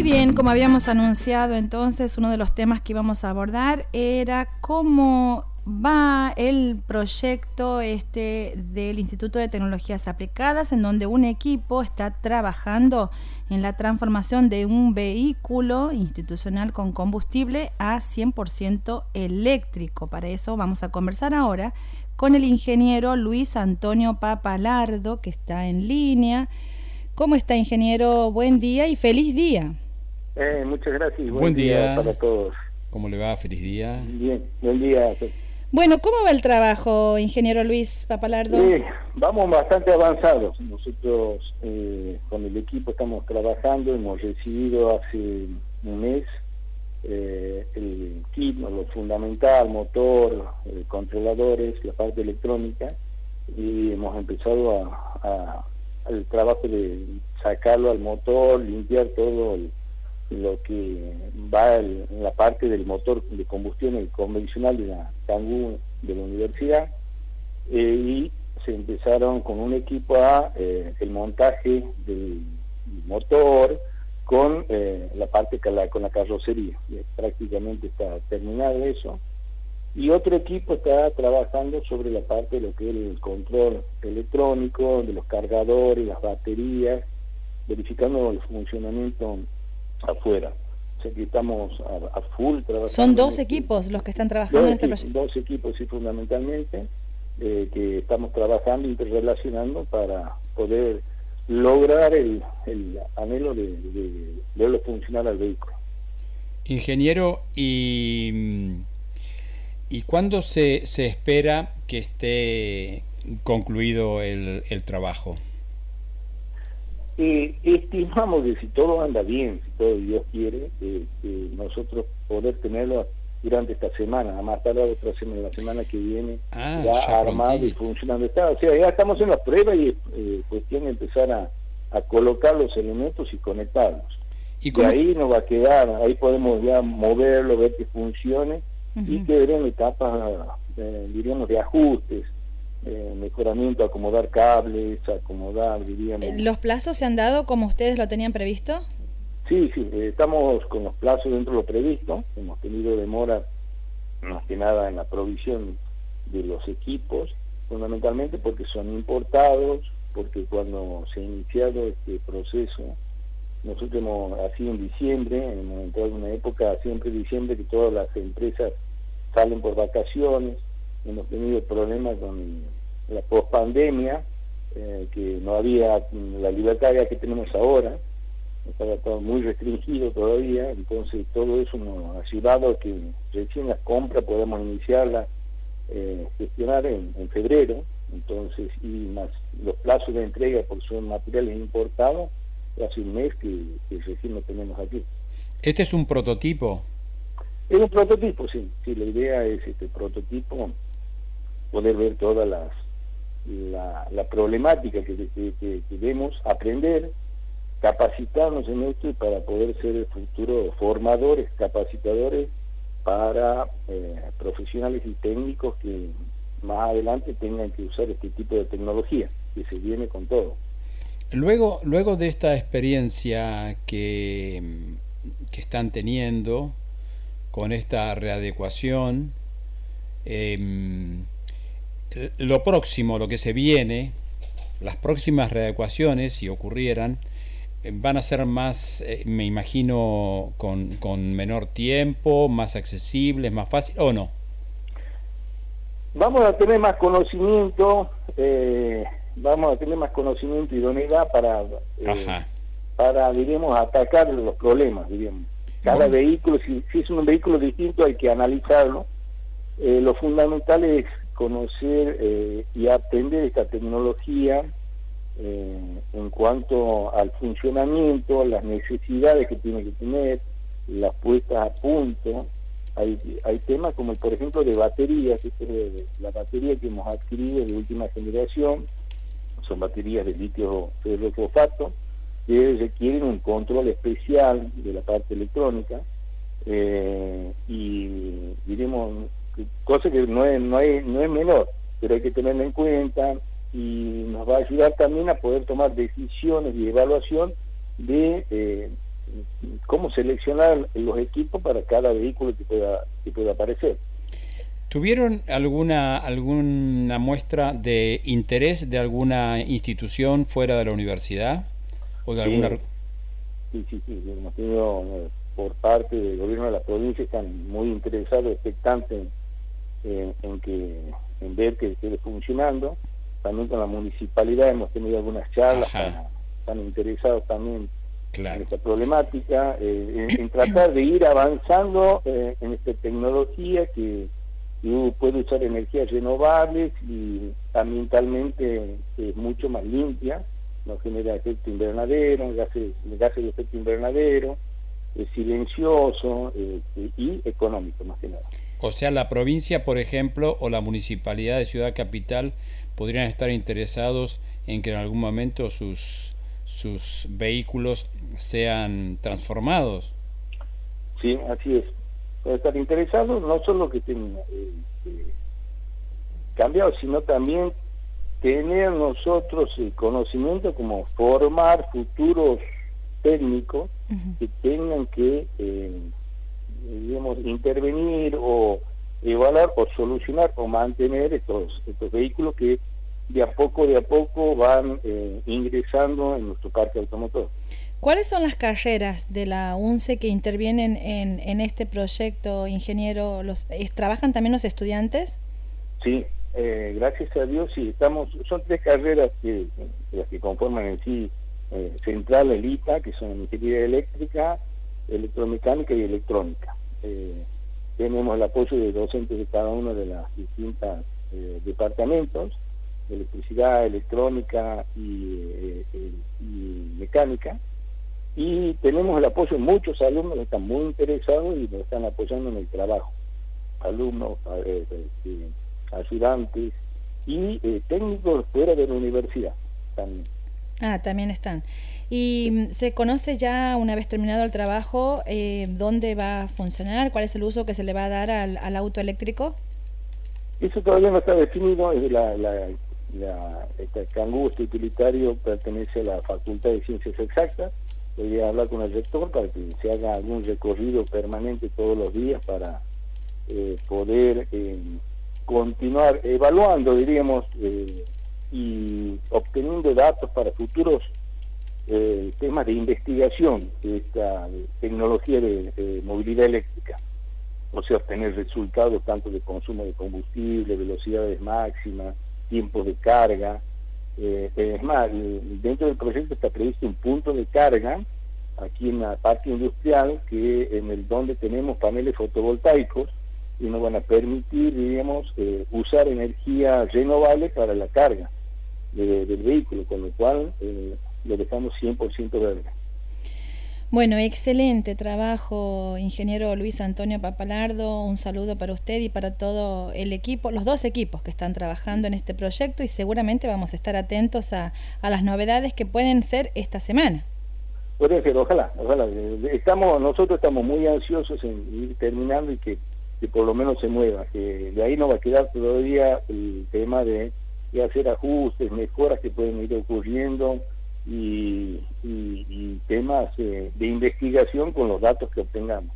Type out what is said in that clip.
Muy bien, como habíamos anunciado entonces, uno de los temas que íbamos a abordar era cómo va el proyecto este del Instituto de Tecnologías Aplicadas, en donde un equipo está trabajando en la transformación de un vehículo institucional con combustible a 100% eléctrico. Para eso vamos a conversar ahora con el ingeniero Luis Antonio Papalardo, que está en línea. ¿Cómo está, ingeniero? Buen día y feliz día. Eh, muchas gracias. Buen, día. para todos. ¿Cómo le va? Feliz día. Bien, buen día. Bueno, ¿cómo va el trabajo, ingeniero Luis Papalardo? Sí, vamos bastante avanzados. Nosotros eh, con el equipo estamos trabajando, hemos recibido hace un mes eh, el kit, lo fundamental, motor, eh, controladores, la parte electrónica, y hemos empezado a, el trabajo de sacarlo al motor, limpiar todo el lo que va en la parte del motor de combustión convencional de la Tangú de la universidad eh, y se empezaron con un equipo a eh, el montaje del motor con eh, la parte con la carrocería. Prácticamente está terminado eso. Y otro equipo está trabajando sobre la parte de lo que es el control electrónico de los cargadores las baterías verificando el funcionamiento afuera. O sea que estamos a, full trabajando. Son dos equipos los que están trabajando en este proyecto. Dos equipos, sí, fundamentalmente, eh, que estamos trabajando, interrelacionando para poder lograr el, anhelo de, de, verlo funcionar al vehículo. Ingeniero, ¿y, y cuándo se, se espera que esté concluido el, el trabajo? Eh, estimamos que si todo anda bien, si todo Dios quiere, eh, nosotros poder tenerlo durante esta semana, a más tarde otra semana, la semana que viene, ah, ya, armado y funcionando. Está, o sea, ya estamos en la prueba y es eh, cuestión de empezar a, colocar los elementos y conectarlos. Y, ahí nos va a quedar, ahí podemos ya moverlo, ver que funcione y que veremos etapas, diríamos, de ajustes eh, mejoramiento, acomodar cables, acomodar, diríamos. Eh, ¿Los plazos se han dado como ustedes lo tenían previsto? Sí, sí, eh, estamos con los plazos dentro de lo previsto. Hemos tenido demora más que nada en la provisión de los equipos, fundamentalmente porque son importados, porque cuando se ha iniciado este proceso, nosotros hemos, así en diciembre, hemos entrado en una época siempre diciembre que todas las empresas salen por vacaciones, hemos tenido problemas con la pospandemia, eh, que no había la libertad que tenemos ahora, estaba todo muy restringido todavía, entonces todo eso nos ha llevado a que recién las compras podemos iniciarlas, eh, gestionar en, febrero, entonces, y más los plazos de entrega por son materiales importados, hace un mes que, que recién lo tenemos aquí. ¿Este es un prototipo? Es un prototipo, sí, sí, la idea es este prototipo poder ver toda las, la, problemática que, que, vemos, aprender, capacitarnos en esto para poder ser el futuro formadores, capacitadores para eh, profesionales y técnicos que más adelante tengan que usar este tipo de tecnología, que se viene con todo. Luego, luego de esta experiencia que, que están teniendo con esta readecuación, eh, lo próximo, lo que se viene, las próximas readecuaciones, si ocurrieran, eh, van a ser más, eh, me imagino, con, con, menor tiempo, más accesibles, más fácil, ¿o no? Vamos a tener más conocimiento, eh, vamos a tener más conocimiento y idoneidad para, para, diríamos, atacar los problemas, diríamos. Cada vehículo, si, si, es un vehículo distinto, hay que analizarlo. lo fundamental es conocer eh, y aprender esta tecnología eh, en cuanto al funcionamiento, las necesidades que tiene que tener, las puestas a punto. Hay, hay temas como, por ejemplo, de baterías, la batería que hemos adquirido de última generación, son baterías de litio ferrofosfato, que requieren un control especial de la parte electrónica eh, y diremos cosa que no es, no, hay, no es menor, pero hay que tenerla en cuenta y nos va a ayudar también a poder tomar decisiones y evaluación de eh, cómo seleccionar los equipos para cada vehículo que pueda, que pueda aparecer. ¿Tuvieron alguna, alguna muestra de interés de alguna institución fuera de la universidad? ¿O de alguna... Sí, sí, sí, hemos tenido eh, por parte del gobierno de la provincia, están muy interesados, expectantes en, en que en ver que esté funcionando. También con la municipalidad hemos tenido algunas charlas, están, interesados también en esta problemática, eh, en, tratar de ir avanzando eh, en esta tecnología que, puede usar energías renovables y ambientalmente es mucho más limpia, no genera efecto invernadero, gases, gases de efecto invernadero, es silencioso eh, y económico más que nada. O sea, la provincia, por ejemplo, o la municipalidad de Ciudad Capital podrían estar interesados en que en algún momento sus, sus vehículos sean transformados. Sí, así es. Puede estar interesados no solo que estén eh, eh, cambiados, sino también tener nosotros el conocimiento como formar futuros técnicos que tengan que eh, digamos, intervenir o evaluar o solucionar o mantener estos, estos vehículos que de a poco, de a poco van eh, ingresando en nuestro parque automotor. ¿Cuáles son las carreras de la UNCE que intervienen en, en este proyecto, ingeniero? Los, ¿Trabajan también los estudiantes? Sí, eh, gracias a Dios, sí, estamos, son tres carreras que, las que conforman en sí eh, Central, el ITA, que son ingeniería eléctrica, electromecánica y electrónica. Eh, tenemos el apoyo de docentes de cada uno de las distintas eh, departamentos, electricidad, electrónica eh, y, mecánica, y tenemos el apoyo de muchos alumnos que están muy interesados y nos están apoyando en el trabajo, alumnos, ayudantes y técnicos fuera de la universidad también. Ah, también están. ¿Y se conoce ya, una vez terminado el trabajo, eh, dónde va a funcionar? ¿Cuál es el uso que se le va a dar al, auto eléctrico? Eso todavía no está definido. Es la, la, este canguro utilitario pertenece a la Facultad de Ciencias Exactas. Voy a hablar con el rector para que se haga algún recorrido permanente todos los días para eh, poder eh, continuar evaluando, diríamos, eh, y obteniendo datos para futuros eh, temas de investigación de esta tecnología de, movilidad eléctrica. O sea, obtener resultados tanto de consumo de combustible, velocidades máximas, tiempos de carga. Eh, es más, dentro del proyecto está previsto un punto de carga aquí en la parte industrial que en el donde tenemos paneles fotovoltaicos y nos van a permitir, digamos, eh, usar energía renovable para la carga del vehículo, con lo cual eh, lo dejamos 100% verde. Bueno, excelente trabajo, ingeniero Luis Antonio Papalardo. Un saludo para usted y para todo el equipo, los dos equipos que están trabajando en este proyecto y seguramente vamos a estar atentos a, a las novedades que pueden ser esta semana. Puede ser, ojalá, ojalá. Estamos, nosotros estamos muy ansiosos en ir terminando y que, que por lo menos se mueva, que de ahí no va a quedar todavía el tema de y hacer ajustes, mejoras que pueden ir ocurriendo y, y, temas eh, de investigación con los datos que obtengamos.